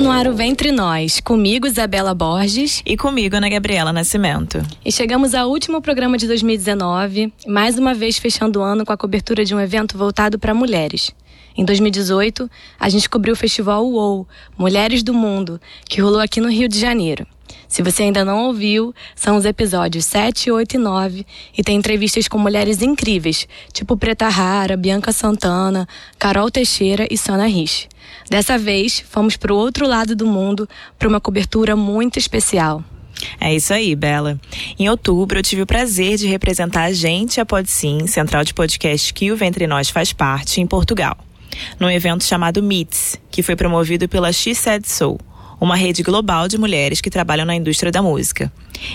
Está no ar o Ventre Nós, comigo Isabela Borges e comigo Ana Gabriela Nascimento. E chegamos ao último programa de 2019, mais uma vez fechando o ano com a cobertura de um evento voltado para mulheres. Em 2018, a gente cobriu o festival UOL, Mulheres do Mundo, que rolou aqui no Rio de Janeiro. Se você ainda não ouviu, são os episódios 7, 8 e 9 e tem entrevistas com mulheres incríveis, tipo Preta Rara, Bianca Santana, Carol Teixeira e Sana Rich. Dessa vez, fomos para o outro lado do mundo para uma cobertura muito especial. É isso aí, Bela. Em outubro, eu tive o prazer de representar a gente, a Pode Sim, central de podcast que o Ventre Nós faz parte, em Portugal, num evento chamado Meets, que foi promovido pela She Said Soul, uma rede global de mulheres que trabalham na indústria da música.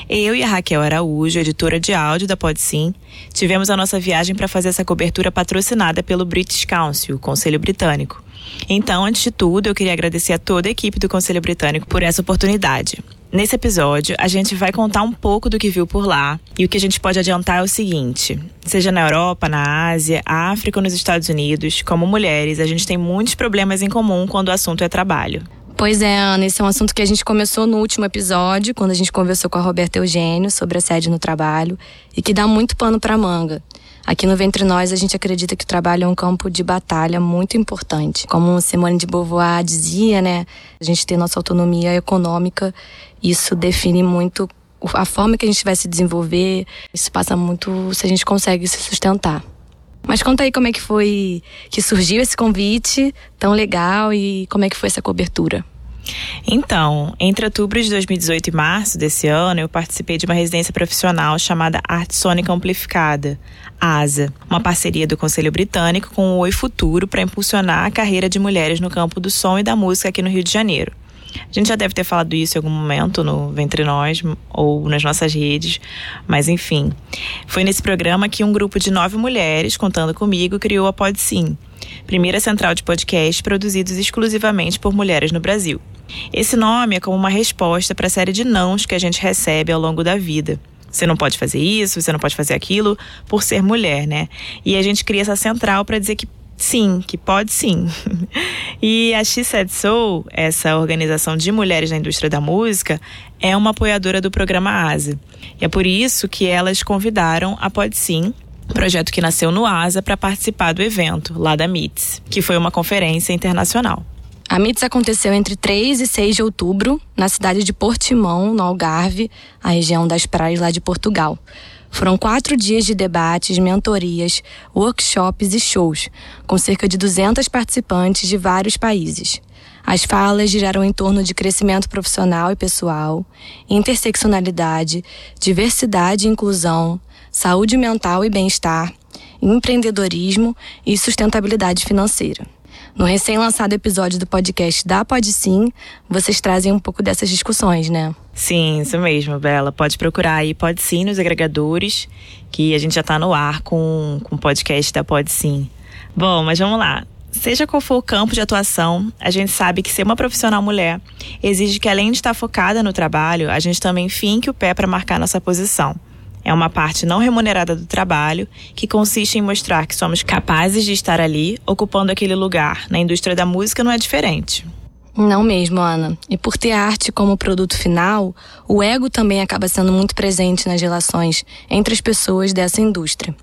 Eu e a Raquel Araújo, editora de áudio da Pode Sim, tivemos a nossa viagem para fazer essa cobertura patrocinada pelo British Council, o Conselho Britânico. Então, antes de tudo, eu queria agradecer a toda a equipe do Conselho Britânico por essa oportunidade. Nesse episódio, a gente vai contar um pouco do que viu por lá. E o que a gente pode adiantar é o seguinte: seja na Europa, na Ásia, África ou nos Estados Unidos, como mulheres, a gente tem muitos problemas em comum quando o assunto é trabalho. Pois é, Ana, esse é um assunto que a gente começou no último episódio, quando a gente conversou com a Roberta Eugênio sobre assédio no trabalho, e que dá muito pano para manga. Aqui no Ventre Nós, a gente acredita que o trabalho é um campo de batalha muito importante. Como Simone de Beauvoir dizia, né? A gente tem nossa autonomia econômica, isso define muito a forma que a gente vai se desenvolver. Isso passa muito se a gente consegue se sustentar. Mas conta aí como é que foi que surgiu esse convite tão legal e como é que foi essa cobertura. Então, entre outubro de 2018 e março desse ano, eu participei de uma residência profissional chamada Arte Sônica Amplificada, ASA, uma parceria do Conselho Britânico com o Oi Futuro para impulsionar a carreira de mulheres no campo do som e da música aqui no Rio de Janeiro. A gente já deve ter falado isso em algum momento no Ventre Nós ou nas nossas redes, mas enfim. Foi nesse programa que um grupo de nove mulheres, contando comigo, criou a Pod Sim, primeira central de podcast produzidos exclusivamente por mulheres no Brasil. Esse nome é como uma resposta para a série de nãos que a gente recebe ao longo da vida. Você não pode fazer isso, você não pode fazer aquilo por ser mulher, né? E a gente cria essa central para dizer que sim, que pode sim. e a She Said Soul, essa organização de mulheres na indústria da música, é uma apoiadora do programa ASA. E é por isso que elas convidaram a Pode Sim, projeto que nasceu no ASA, para participar do evento, lá da MITS, que foi uma conferência internacional. A MITS aconteceu entre 3 e 6 de outubro, na cidade de Portimão, no Algarve, a região das praias lá de Portugal. Foram quatro dias de debates, mentorias, workshops e shows, com cerca de 200 participantes de vários países. As falas giraram em torno de crescimento profissional e pessoal, interseccionalidade, diversidade e inclusão, saúde mental e bem-estar, empreendedorismo e sustentabilidade financeira. No recém-lançado episódio do podcast da Pode Sim, vocês trazem um pouco dessas discussões, né? Sim, isso mesmo, Bela. Pode procurar aí Pode Sim nos agregadores, que a gente já está no ar com, com o podcast da Pode Sim. Bom, mas vamos lá. Seja qual for o campo de atuação, a gente sabe que ser uma profissional mulher exige que, além de estar focada no trabalho, a gente também finque o pé para marcar nossa posição. É uma parte não remunerada do trabalho que consiste em mostrar que somos capazes de estar ali, ocupando aquele lugar. Na indústria da música não é diferente. Não mesmo, Ana. E por ter arte como produto final, o ego também acaba sendo muito presente nas relações entre as pessoas dessa indústria.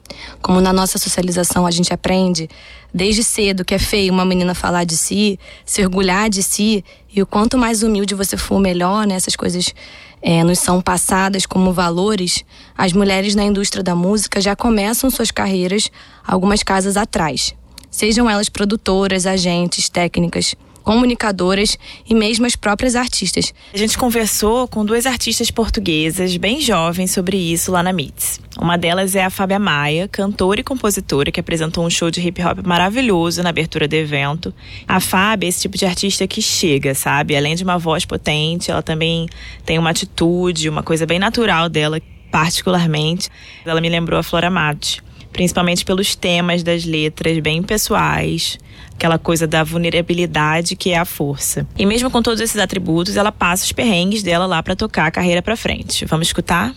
Como na nossa socialização a gente aprende desde cedo que é feio uma menina falar de si, se orgulhar de si, e o quanto mais humilde você for, melhor, né? Essas coisas é, nos são passadas como valores, as mulheres na indústria da música já começam suas carreiras algumas casas atrás. Sejam elas produtoras, agentes, técnicas comunicadoras e mesmo as próprias artistas. A gente conversou com duas artistas portuguesas bem jovens sobre isso lá na MITS. Uma delas é a Fábia Maia, cantora e compositora que apresentou um show de hip hop maravilhoso na abertura do evento. A Fábia é esse tipo de artista que chega, sabe? Além de uma voz potente, ela também tem uma atitude, uma coisa bem natural dela, particularmente. Ela me lembrou a Flora Mate principalmente pelos temas das letras bem pessoais, aquela coisa da vulnerabilidade que é a força. E mesmo com todos esses atributos, ela passa os perrengues dela lá para tocar a carreira para frente. Vamos escutar?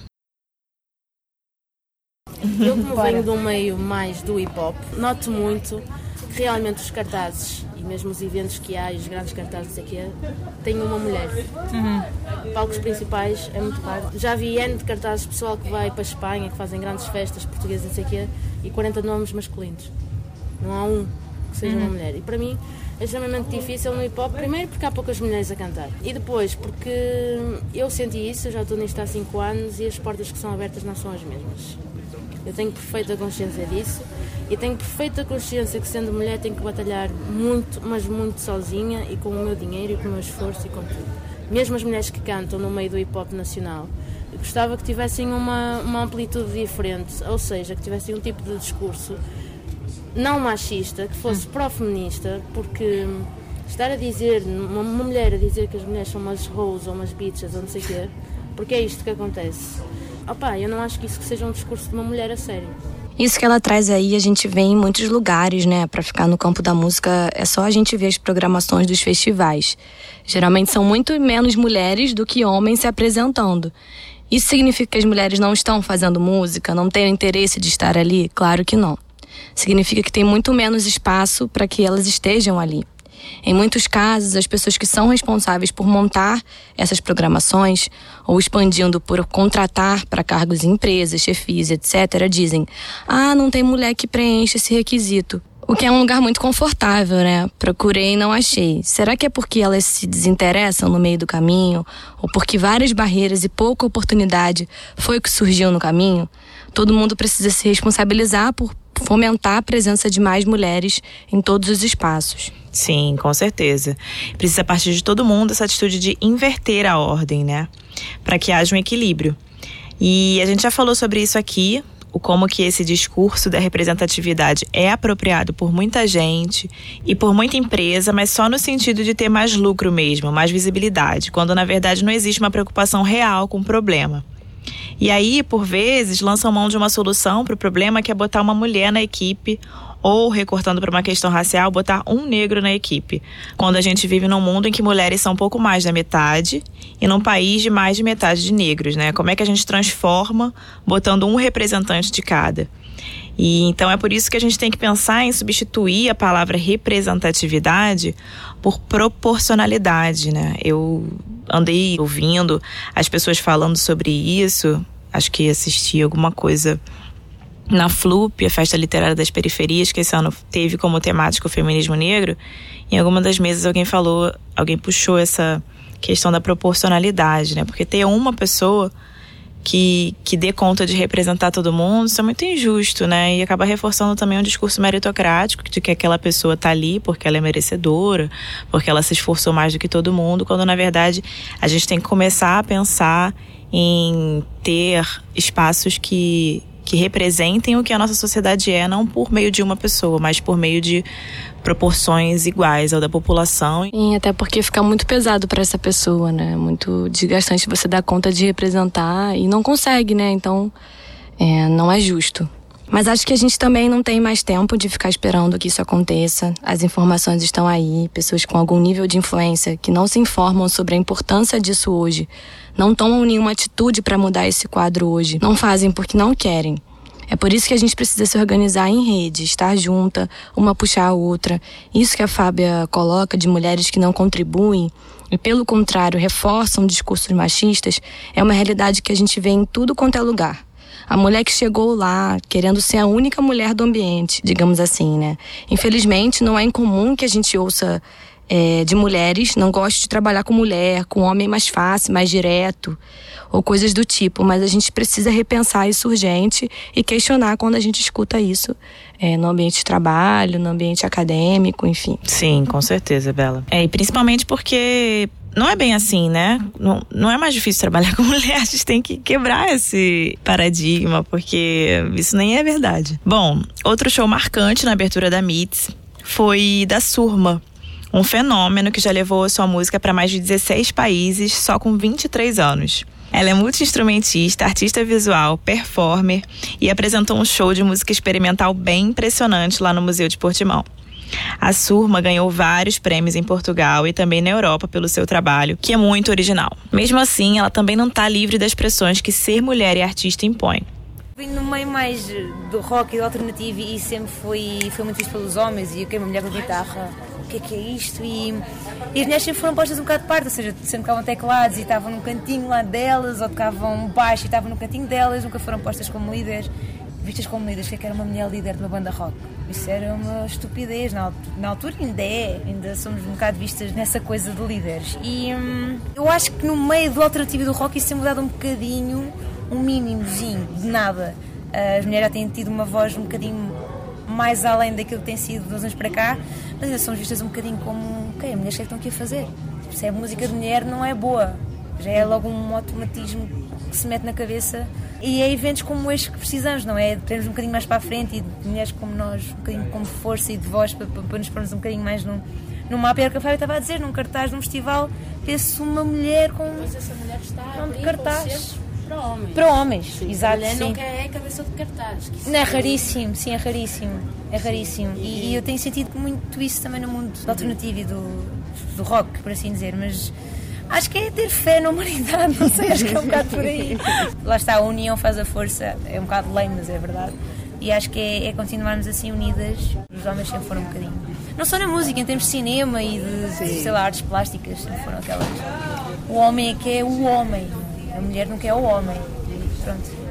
Eu como venho um meio mais do hip hop, noto muito realmente os cartazes e mesmo os eventos que há e os grandes cartazes aqui, tem uma mulher. Uhum. Palcos principais é muito raro. Já vi N de cartazes pessoal que vai para a Espanha, que fazem grandes festas portuguesas, não sei quê, e 40 nomes masculinos. Não há um que seja uhum. uma mulher. E para mim é extremamente difícil no hip hop, primeiro porque há poucas mulheres a cantar, e depois porque eu senti isso, eu já estou nisto há 5 anos e as portas que são abertas não são as mesmas. Eu tenho perfeita consciência disso e tenho perfeita consciência que, sendo mulher, tenho que batalhar muito, mas muito sozinha e com o meu dinheiro e com o meu esforço e com tudo. Mesmo as mulheres que cantam no meio do hip hop nacional, gostava que tivessem uma, uma amplitude diferente, ou seja, que tivessem um tipo de discurso não machista, que fosse pró-feminista, porque estar a dizer, uma, uma mulher a dizer que as mulheres são umas hoes ou umas bitches ou não sei o quê, porque é isto que acontece. Opá, eu não acho que isso seja um discurso de uma mulher a sério. Isso que ela traz aí, a gente vê em muitos lugares, né? Para ficar no campo da música, é só a gente ver as programações dos festivais. Geralmente são muito menos mulheres do que homens se apresentando. Isso significa que as mulheres não estão fazendo música, não têm interesse de estar ali? Claro que não. Significa que tem muito menos espaço para que elas estejam ali. Em muitos casos, as pessoas que são responsáveis por montar essas programações ou expandindo por contratar para cargos em empresas, chefias, etc., dizem: ah, não tem mulher que preencha esse requisito. O que é um lugar muito confortável, né? Procurei e não achei. Será que é porque elas se desinteressam no meio do caminho? Ou porque várias barreiras e pouca oportunidade foi o que surgiu no caminho? Todo mundo precisa se responsabilizar por fomentar a presença de mais mulheres em todos os espaços. Sim, com certeza. Precisa partir de todo mundo essa atitude de inverter a ordem, né? Para que haja um equilíbrio. E a gente já falou sobre isso aqui, o como que esse discurso da representatividade é apropriado por muita gente e por muita empresa, mas só no sentido de ter mais lucro mesmo, mais visibilidade, quando na verdade não existe uma preocupação real com o problema. E aí, por vezes, lançam mão de uma solução para o problema que é botar uma mulher na equipe ou, recortando para uma questão racial, botar um negro na equipe. Quando a gente vive num mundo em que mulheres são pouco mais da metade e num país de mais de metade de negros, né? Como é que a gente transforma botando um representante de cada? E então é por isso que a gente tem que pensar em substituir a palavra representatividade por proporcionalidade, né? Eu andei ouvindo as pessoas falando sobre isso, acho que assisti alguma coisa na FLUP, a Festa Literária das Periferias, que esse ano teve como temática o feminismo negro. Em alguma das mesas alguém falou, alguém puxou essa questão da proporcionalidade, né? Porque ter uma pessoa que, que dê conta de representar todo mundo, isso é muito injusto, né? E acaba reforçando também um discurso meritocrático de que aquela pessoa está ali porque ela é merecedora, porque ela se esforçou mais do que todo mundo, quando na verdade a gente tem que começar a pensar em ter espaços que que representem o que a nossa sociedade é, não por meio de uma pessoa, mas por meio de proporções iguais ao da população. Sim, até porque fica muito pesado para essa pessoa, né? Muito desgastante você dar conta de representar e não consegue, né? Então, é, não é justo. Mas acho que a gente também não tem mais tempo de ficar esperando que isso aconteça. As informações estão aí, pessoas com algum nível de influência que não se informam sobre a importância disso hoje, não tomam nenhuma atitude para mudar esse quadro hoje, não fazem porque não querem. É por isso que a gente precisa se organizar em rede, estar junta, uma puxar a outra. Isso que a Fábia coloca de mulheres que não contribuem e, pelo contrário, reforçam discursos machistas, é uma realidade que a gente vê em tudo quanto é lugar. A mulher que chegou lá querendo ser a única mulher do ambiente, digamos assim, né? Infelizmente, não é incomum que a gente ouça é, de mulheres, não gosto de trabalhar com mulher, com homem mais fácil, mais direto, ou coisas do tipo, mas a gente precisa repensar isso urgente e questionar quando a gente escuta isso é, no ambiente de trabalho, no ambiente acadêmico, enfim. Sim, com certeza, Bela. É, e principalmente porque não é bem assim, né? Não, não é mais difícil trabalhar com mulher, a gente tem que quebrar esse paradigma, porque isso nem é verdade. Bom, outro show marcante na abertura da MITS foi da Surma, um fenômeno que já levou sua música para mais de 16 países só com 23 anos. Ela é multi-instrumentista, artista visual, performer e apresentou um show de música experimental bem impressionante lá no Museu de Portimão. A Surma ganhou vários prêmios em Portugal e também na Europa pelo seu trabalho, que é muito original. Mesmo assim, ela também não está livre das pressões que ser mulher e artista impõe. Vim no meio mais do rock e do alternativo e sempre foi, foi muito visto pelos homens e eu que uma mulher com guitarra o que é que é isto? E, e as mulheres sempre foram postas um bocado de parte, ou seja, sempre tocavam teclados e estavam num cantinho lá delas, ou tocavam baixo e estavam no cantinho delas, nunca foram postas como líderes, vistas como líderes, que é era uma mulher líder de uma banda rock. Isso era uma estupidez, na, na altura ainda é, ainda somos um bocado vistas nessa coisa de líderes. E hum, eu acho que no meio do alternativo do rock isso tem mudado um bocadinho, um mínimozinho, de nada. As mulheres já têm tido uma voz um bocadinho mais além daquilo que tem sido dos anos para cá, mas somos vistas um bocadinho como, ok, as mulheres o que é estão aqui a fazer? Se é música de mulher, não é boa. Já é logo um automatismo que se mete na cabeça. E é eventos como este que precisamos, não é? Termos um bocadinho mais para a frente e de mulheres como nós, um bocadinho com força e de voz para, para, para nos pormos um bocadinho mais no, no mapa. Era o que a Fábio estava a dizer, num cartaz, num festival, vê-se uma mulher com. Mas essa mulher está a cartaz para homens. Para homens, sim. exato. Mulher sim. não quer é cabeça de cartaz. Não, é raríssimo, sim, é raríssimo. É raríssimo. E, e, eu tenho sentido muito isso também no mundo do alternativo e do, do rock, por assim dizer, mas acho que é ter fé na humanidade, não sei, acho que é um bocado por aí. Lá está, a união faz a força, é um bocado lame, mas é verdade. E acho que é, é continuarmos assim unidas. Os homens sempre foram um bocadinho. Não só na música, em termos de cinema e de, sei lá, artes plásticas, sempre foram aquelas. O homem é que é o homem, a mulher nunca é o homem. Pronto.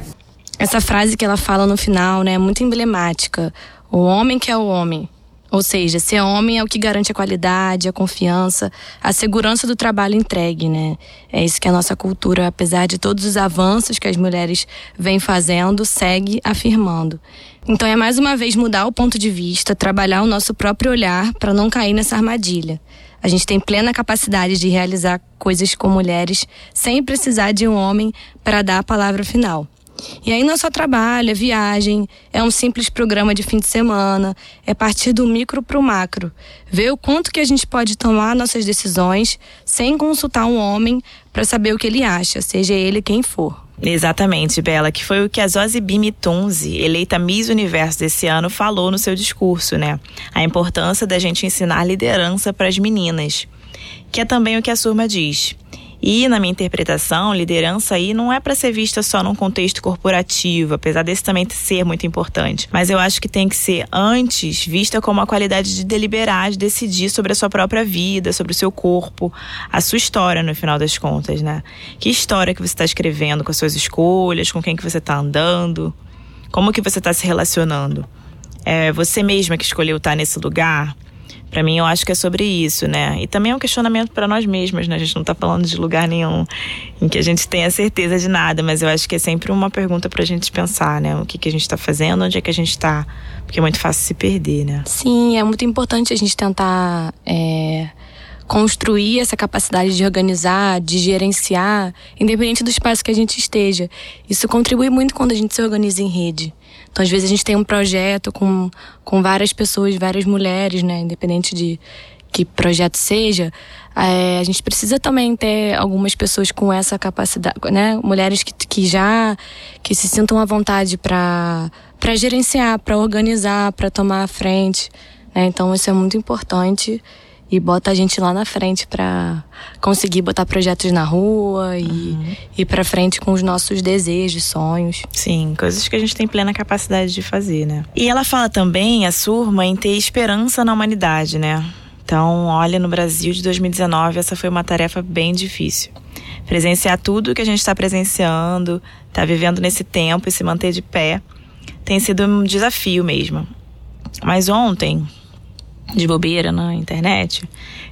Essa frase que ela fala no final, né, é muito emblemática. O homem que é o homem. Ou seja, ser homem é o que garante a qualidade, a confiança, a segurança do trabalho entregue, né? É isso que a nossa cultura, apesar de todos os avanços que as mulheres vêm fazendo, segue afirmando. Então é mais uma vez mudar o ponto de vista, trabalhar o nosso próprio olhar para não cair nessa armadilha. A gente tem plena capacidade de realizar coisas com mulheres sem precisar de um homem para dar a palavra final. E aí não é só trabalho, é viagem, é um simples programa de fim de semana, é partir do micro para o macro. Ver o quanto que a gente pode tomar nossas decisões sem consultar um homem para saber o que ele acha, seja ele quem for. Exatamente, Bela, que foi o que a Zozibimi Tunzi, eleita Miss Universo desse ano, falou no seu discurso, né? A importância da gente ensinar liderança para as meninas. Que é também o que a Surma diz. E, na minha interpretação, liderança aí não é para ser vista só num contexto corporativo, apesar desse também ser muito importante. Mas eu acho que tem que ser, antes, vista como a qualidade de deliberar, de decidir sobre a sua própria vida, sobre o seu corpo, a sua história, no final das contas, né? Que história que você está escrevendo com as suas escolhas, com quem que você está andando, como que você está se relacionando. É você mesma que escolheu estar nesse lugar? Para mim, eu acho que é sobre isso, né? E também é um questionamento para nós mesmas, né? A gente não tá falando de lugar nenhum em que a gente tenha certeza de nada, mas eu acho que é sempre uma pergunta pra gente pensar, né? O que, que a gente tá fazendo, onde é que a gente tá. Porque é muito fácil se perder, né? Sim, é muito importante a gente tentar. É construir essa capacidade de organizar, de gerenciar, independente do espaço que a gente esteja. Isso contribui muito quando a gente se organiza em rede. Então, às vezes, a gente tem um projeto com, com várias pessoas, várias mulheres, né? Independente de que projeto seja, é, a gente precisa também ter algumas pessoas com essa capacidade, né? Mulheres que, que já que se sintam à vontade para para gerenciar, para organizar, para tomar a frente. Né? Então isso é muito importante e bota a gente lá na frente para conseguir botar projetos na rua e uhum. ir para frente com os nossos desejos, sonhos. Sim, coisas que a gente tem plena capacidade de fazer, né? E ela fala também, a Surma, em ter esperança na humanidade, né? Então, olha, no Brasil de 2019, essa foi uma tarefa bem difícil. Presenciar tudo que a gente está presenciando, tá vivendo nesse tempo e se manter de pé, tem sido um desafio mesmo. Mas ontem, de bobeira na internet,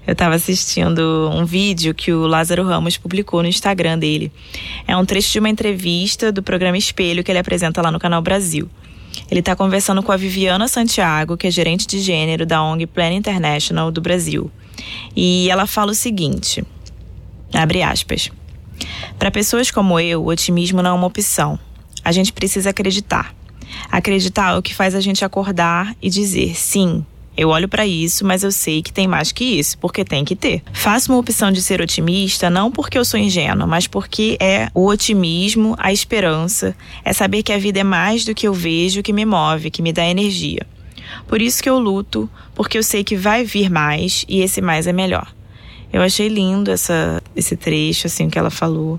eu estava assistindo um vídeo que o Lázaro Ramos publicou no Instagram dele. É um trecho de uma entrevista do programa Espelho que ele apresenta lá no Canal Brasil. Ele está conversando com a Viviana Santiago, que é gerente de gênero da ONG Plan International do Brasil. E ela fala o seguinte: abre aspas. Para pessoas como eu, o otimismo não é uma opção. A gente precisa acreditar. Acreditar é o que faz a gente acordar e dizer: sim, eu olho para isso, mas eu sei que tem mais que isso, porque tem que ter. Faço uma opção de ser otimista não porque eu sou ingênua, mas porque é o otimismo, a esperança, é saber que a vida é mais do que eu vejo, que me move, que me dá energia. Por isso que eu luto, porque eu sei que vai vir mais e esse mais é melhor. Eu achei lindo essa, esse trecho, assim, que ela falou,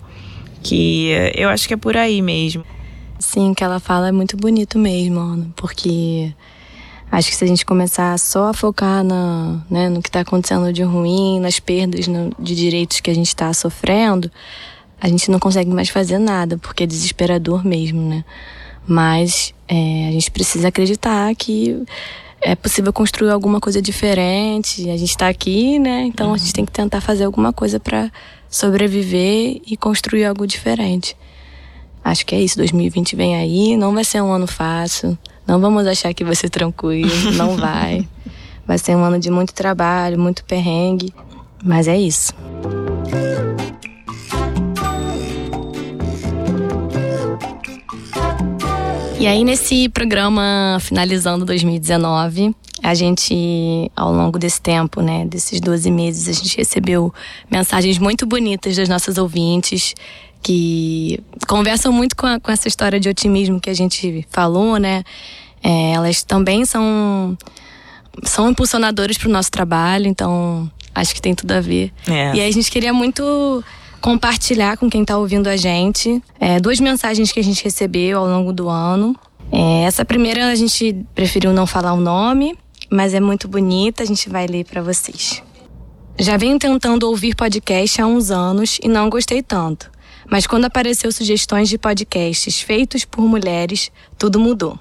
que eu acho que é por aí mesmo. Sim, que ela fala é muito bonito mesmo, Ana, porque Acho que se a gente começar só a focar na, né, no que está acontecendo de ruim, nas perdas no, de direitos que a gente está sofrendo, a gente não consegue mais fazer nada, porque é desesperador mesmo, né? Mas é, a gente precisa acreditar que é possível construir alguma coisa diferente. A gente está aqui, né? Então uhum. a gente tem que tentar fazer alguma coisa para sobreviver e construir algo diferente. Acho que é isso. 2020 vem aí, não vai ser um ano fácil. Não vamos achar que vai ser tranquilo, não vai. Vai ser um ano de muito trabalho, muito perrengue, mas é isso. E aí, nesse programa finalizando 2019, a gente, ao longo desse tempo, né, desses 12 meses, a gente recebeu mensagens muito bonitas das nossas ouvintes que conversam muito com, a, com essa história de otimismo que a gente falou, né? É, elas também são são impulsionadores para o nosso trabalho, então acho que tem tudo a ver. É. E aí a gente queria muito compartilhar com quem está ouvindo a gente é, duas mensagens que a gente recebeu ao longo do ano. É, essa primeira a gente preferiu não falar o nome, mas é muito bonita, a gente vai ler para vocês. Já venho tentando ouvir podcast há uns anos e não gostei tanto. Mas quando apareceu sugestões de podcasts feitos por mulheres, tudo mudou.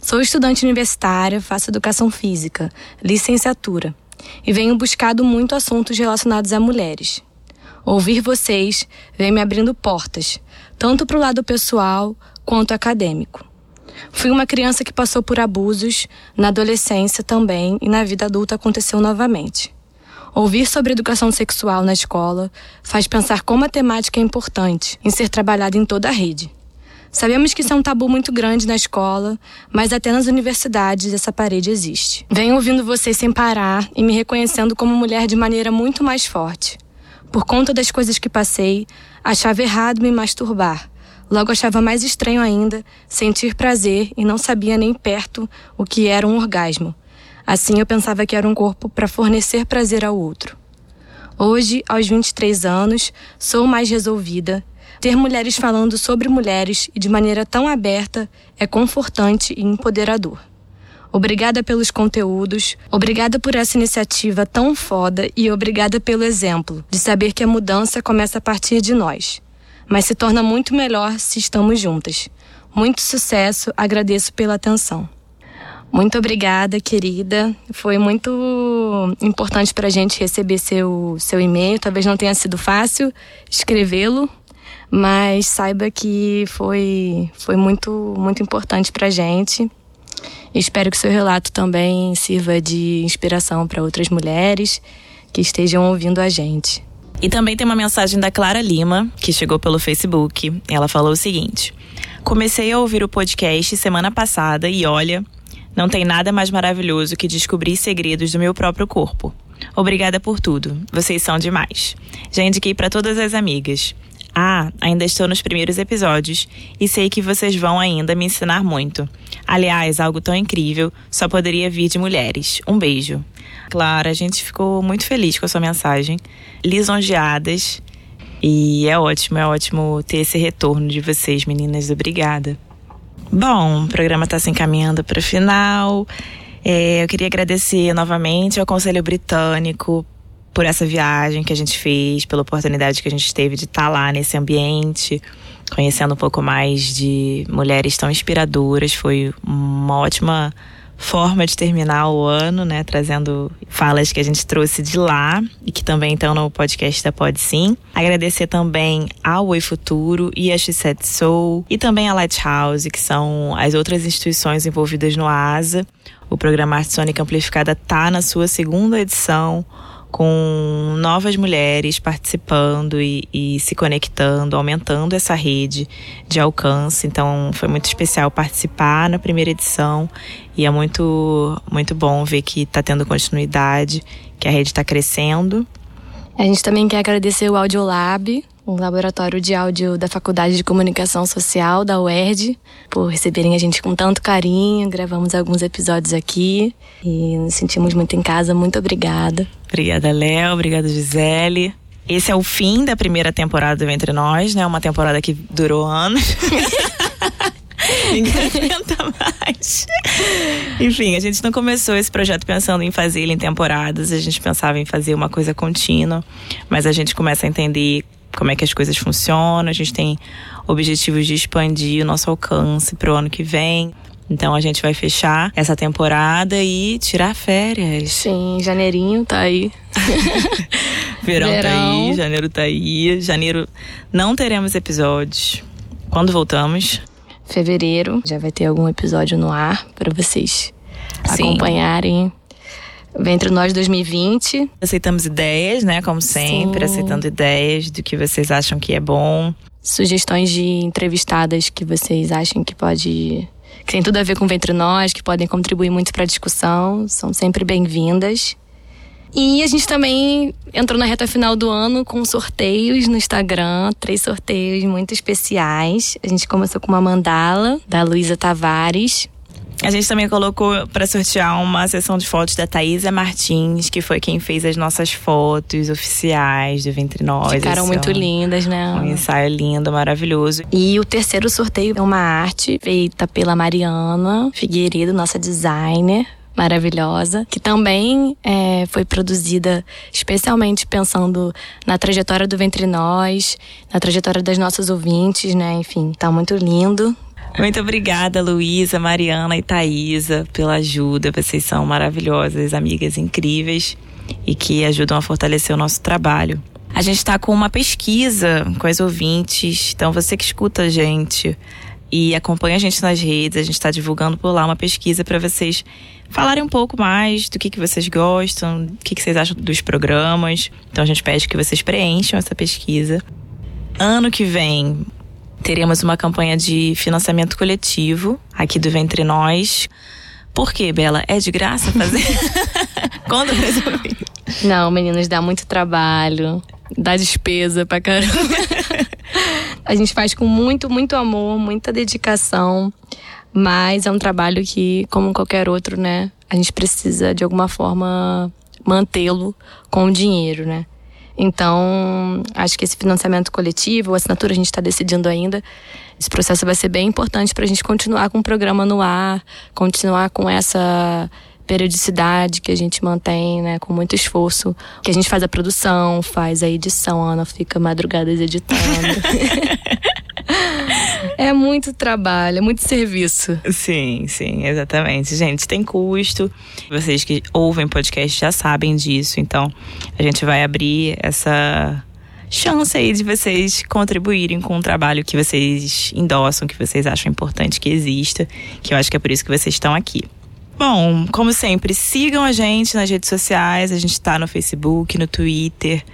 Sou estudante universitária, faço educação física, licenciatura, e venho buscado muito assuntos relacionados a mulheres. Ouvir vocês vem me abrindo portas, tanto para o lado pessoal quanto acadêmico. Fui uma criança que passou por abusos, na adolescência também e na vida adulta aconteceu novamente. Ouvir sobre educação sexual na escola faz pensar como a temática é importante em ser trabalhada em toda a rede. Sabemos que isso é um tabu muito grande na escola, mas até nas universidades essa parede existe. Venho ouvindo vocês sem parar e me reconhecendo como mulher de maneira muito mais forte. Por conta das coisas que passei, achava errado me masturbar. Logo achava mais estranho ainda sentir prazer e não sabia nem perto o que era um orgasmo. Assim eu pensava que era um corpo para fornecer prazer ao outro. Hoje, aos 23 anos, sou mais resolvida. Ter mulheres falando sobre mulheres e de maneira tão aberta é confortante e empoderador. Obrigada pelos conteúdos, obrigada por essa iniciativa tão foda e obrigada pelo exemplo de saber que a mudança começa a partir de nós, mas se torna muito melhor se estamos juntas. Muito sucesso, agradeço pela atenção. Muito obrigada, querida. Foi muito importante para a gente receber seu, seu e-mail. Talvez não tenha sido fácil escrevê-lo, mas saiba que foi, foi muito, muito importante para a gente. Espero que seu relato também sirva de inspiração para outras mulheres que estejam ouvindo a gente. E também tem uma mensagem da Clara Lima, que chegou pelo Facebook. Ela falou o seguinte: Comecei a ouvir o podcast semana passada e olha, não tem nada mais maravilhoso que descobrir segredos do meu próprio corpo. Obrigada por tudo. Vocês são demais. Já indiquei para todas as amigas. Ah, ainda estou nos primeiros episódios e sei que vocês vão ainda me ensinar muito. Aliás, algo tão incrível só poderia vir de mulheres. Um beijo. Claro, a gente ficou muito feliz com a sua mensagem. Lisonjeadas. E é ótimo, é ótimo ter esse retorno de vocês, meninas. Obrigada. Bom, o programa está se encaminhando para o final. É, eu queria agradecer novamente ao Conselho Britânico por essa viagem que a gente fez, pela oportunidade que a gente teve de estar tá lá nesse ambiente, conhecendo um pouco mais de mulheres tão inspiradoras. Foi uma ótima forma de terminar o ano, né? Trazendo falas que a gente trouxe de lá e que também estão no podcast da Pode Sim. Agradecer também ao Oi Futuro e a X7 Soul e também a Lighthouse, que são as outras instituições envolvidas no ASA. O programa Arte Sônica Amplificada tá na sua segunda edição com novas mulheres participando e, e, se conectando, aumentando essa rede de alcance. Então foi muito especial participar na primeira edição e é muito, muito bom ver que está tendo continuidade, que a rede está crescendo. A gente também quer agradecer o Audiolab, o laboratório de áudio da Faculdade de Comunicação Social da UERJ, por receberem a gente com tanto carinho. Gravamos alguns episódios aqui e nos sentimos muito em casa. Muito obrigada. Obrigada, Léo. Obrigada, Gisele. Esse é o fim da primeira temporada do Entre Nós, né? Uma temporada que durou anos. Ninguém aguenta mais. Enfim, a gente não começou esse projeto pensando em fazer ele em temporadas. A gente pensava em fazer uma coisa contínua. Mas a gente começa a entender como é que as coisas funcionam. A gente tem objetivos de expandir o nosso alcance para o ano que vem. Então a gente vai fechar essa temporada e tirar férias. Sim, janeirinho tá aí. Verão, Verão tá aí, janeiro tá aí. Janeiro não teremos episódios. Quando voltamos? Fevereiro já vai ter algum episódio no ar para vocês Sim. acompanharem. Ventre Nós 2020. Aceitamos ideias, né? Como sempre, Sim. aceitando ideias do que vocês acham que é bom. Sugestões de entrevistadas que vocês acham que pode que tem tudo a ver com Ventre Nós, que podem contribuir muito para a discussão, são sempre bem-vindas. E a gente também entrou na reta final do ano com sorteios no Instagram, três sorteios muito especiais. A gente começou com uma mandala da Luísa Tavares. A gente também colocou para sortear uma sessão de fotos da Thaisa Martins, que foi quem fez as nossas fotos oficiais do Ventre Nós. Ficaram muito lindas, né? Um ensaio lindo, maravilhoso. E o terceiro sorteio é uma arte feita pela Mariana Figueiredo, nossa designer maravilhosa, que também é, foi produzida especialmente pensando na trajetória do Ventre Nós, na trajetória das nossas ouvintes, né? Enfim, tá muito lindo. Muito obrigada, Luísa, Mariana e Thaisa, pela ajuda. Vocês são maravilhosas, amigas incríveis e que ajudam a fortalecer o nosso trabalho. A gente está com uma pesquisa com as ouvintes, então você que escuta a gente e acompanha a gente nas redes, a gente está divulgando por lá uma pesquisa para vocês falarem um pouco mais do que, que vocês gostam, o que, que vocês acham dos programas. Então a gente pede que vocês preencham essa pesquisa. Ano que vem, teremos uma campanha de financiamento coletivo aqui do Ventre Nós. Por quê, Bela? É de graça fazer? Quando resolvi? Não, meninos, dá muito trabalho, dá despesa pra caramba. a gente faz com muito, muito amor, muita dedicação, mas é um trabalho que, como qualquer outro, né, a gente precisa de alguma forma mantê-lo com dinheiro, né? Então, acho que esse financiamento coletivo, assinatura a gente está decidindo ainda. Esse processo vai ser bem importante para a gente continuar com o programa no ar, continuar com essa periodicidade que a gente mantém, né, com muito esforço, que a gente faz a produção, faz a edição, a Ana fica madrugadas editando. É muito trabalho, é muito serviço. Sim, sim, exatamente. Gente, tem custo. Vocês que ouvem podcast já sabem disso. Então, a gente vai abrir essa chance aí de vocês contribuírem com um trabalho que vocês endossam, que vocês acham importante que exista, que eu acho que é por isso que vocês estão aqui. Bom, como sempre, sigam a gente nas redes sociais. A gente está no Facebook, no Twitter,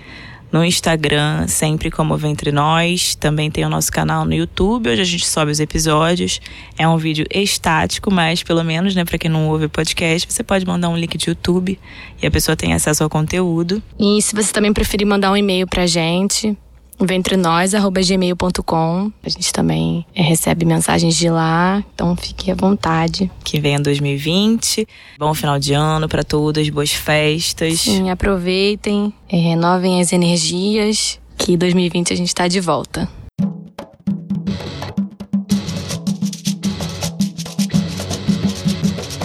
no Instagram, sempre como Ventre Nós. Também tem o nosso canal no YouTube, onde a gente sobe os episódios. É um vídeo estático, mas pelo menos, né, para quem não ouve podcast, você pode mandar um link de YouTube e a pessoa tem acesso ao conteúdo. E se você também preferir mandar um e-mail pra gente, ventrenós@gmail.com. A gente também é, recebe mensagens de lá, então fique à vontade. Que venha 2020. Bom final de ano para todas, boas festas. Sim, aproveitem, é, renovem as energias, que 2020 a gente está de volta.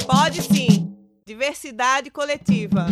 Pode sim. Diversidade coletiva.